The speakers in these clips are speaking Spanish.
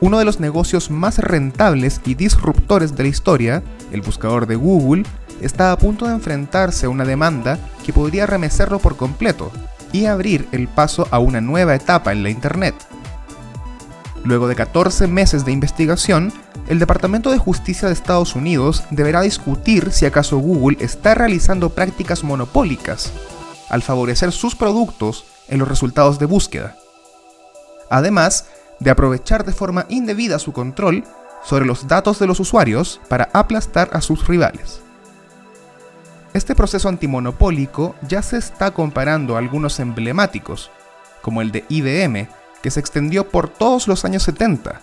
Uno de los negocios más rentables y disruptores de la historia, el buscador de Google, está a punto de enfrentarse a una demanda que podría remecerlo por completo y abrir el paso a una nueva etapa en la Internet. Luego de 14 meses de investigación, el Departamento de Justicia de Estados Unidos deberá discutir si acaso Google está realizando prácticas monopólicas al favorecer sus productos en los resultados de búsqueda. Además de aprovechar de forma indebida su control sobre los datos de los usuarios para aplastar a sus rivales. Este proceso antimonopólico ya se está comparando a algunos emblemáticos, como el de IBM, que se extendió por todos los años 70,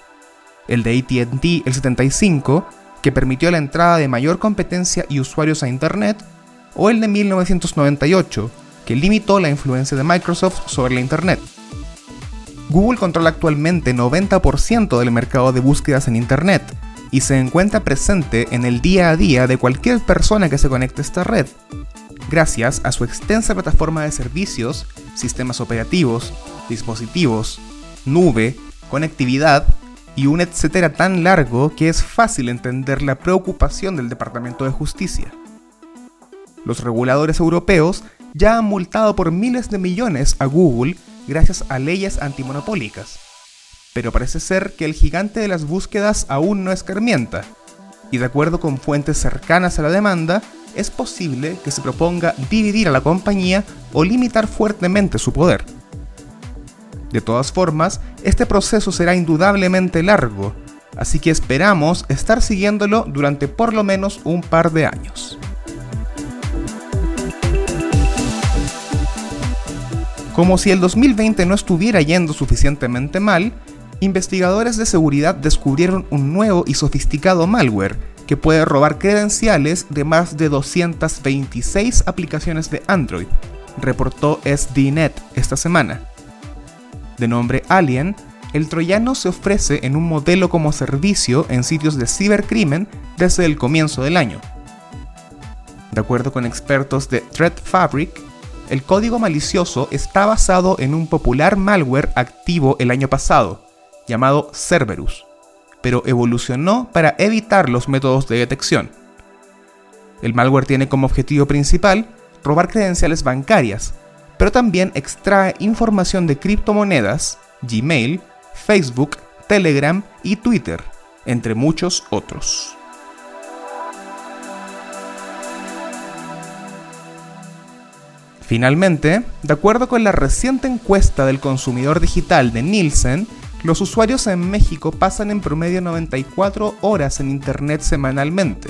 el de ATT el 75, que permitió la entrada de mayor competencia y usuarios a Internet, o el de 1998, que limitó la influencia de Microsoft sobre la Internet. Google controla actualmente 90% del mercado de búsquedas en Internet, y se encuentra presente en el día a día de cualquier persona que se conecte a esta red, gracias a su extensa plataforma de servicios, sistemas operativos, dispositivos, nube, conectividad y un etcétera tan largo que es fácil entender la preocupación del Departamento de Justicia. Los reguladores europeos ya han multado por miles de millones a Google gracias a leyes antimonopólicas pero parece ser que el gigante de las búsquedas aún no escarmienta, y de acuerdo con fuentes cercanas a la demanda, es posible que se proponga dividir a la compañía o limitar fuertemente su poder. De todas formas, este proceso será indudablemente largo, así que esperamos estar siguiéndolo durante por lo menos un par de años. Como si el 2020 no estuviera yendo suficientemente mal, investigadores de seguridad descubrieron un nuevo y sofisticado malware que puede robar credenciales de más de 226 aplicaciones de Android, reportó SDNet esta semana. De nombre Alien, el troyano se ofrece en un modelo como servicio en sitios de cibercrimen desde el comienzo del año. De acuerdo con expertos de Threat Fabric, el código malicioso está basado en un popular malware activo el año pasado, llamado Cerberus, pero evolucionó para evitar los métodos de detección. El malware tiene como objetivo principal robar credenciales bancarias, pero también extrae información de criptomonedas, Gmail, Facebook, Telegram y Twitter, entre muchos otros. Finalmente, de acuerdo con la reciente encuesta del consumidor digital de Nielsen, los usuarios en México pasan en promedio 94 horas en Internet semanalmente.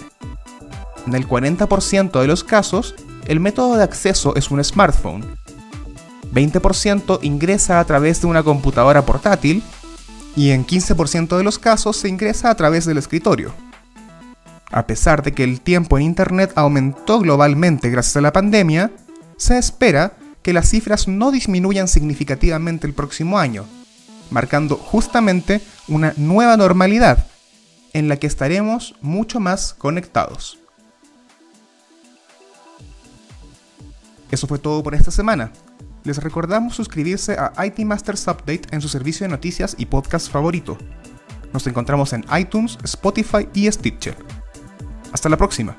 En el 40% de los casos, el método de acceso es un smartphone. 20% ingresa a través de una computadora portátil y en 15% de los casos se ingresa a través del escritorio. A pesar de que el tiempo en Internet aumentó globalmente gracias a la pandemia, se espera que las cifras no disminuyan significativamente el próximo año, marcando justamente una nueva normalidad en la que estaremos mucho más conectados. Eso fue todo por esta semana. Les recordamos suscribirse a IT Masters Update en su servicio de noticias y podcast favorito. Nos encontramos en iTunes, Spotify y Stitcher. Hasta la próxima.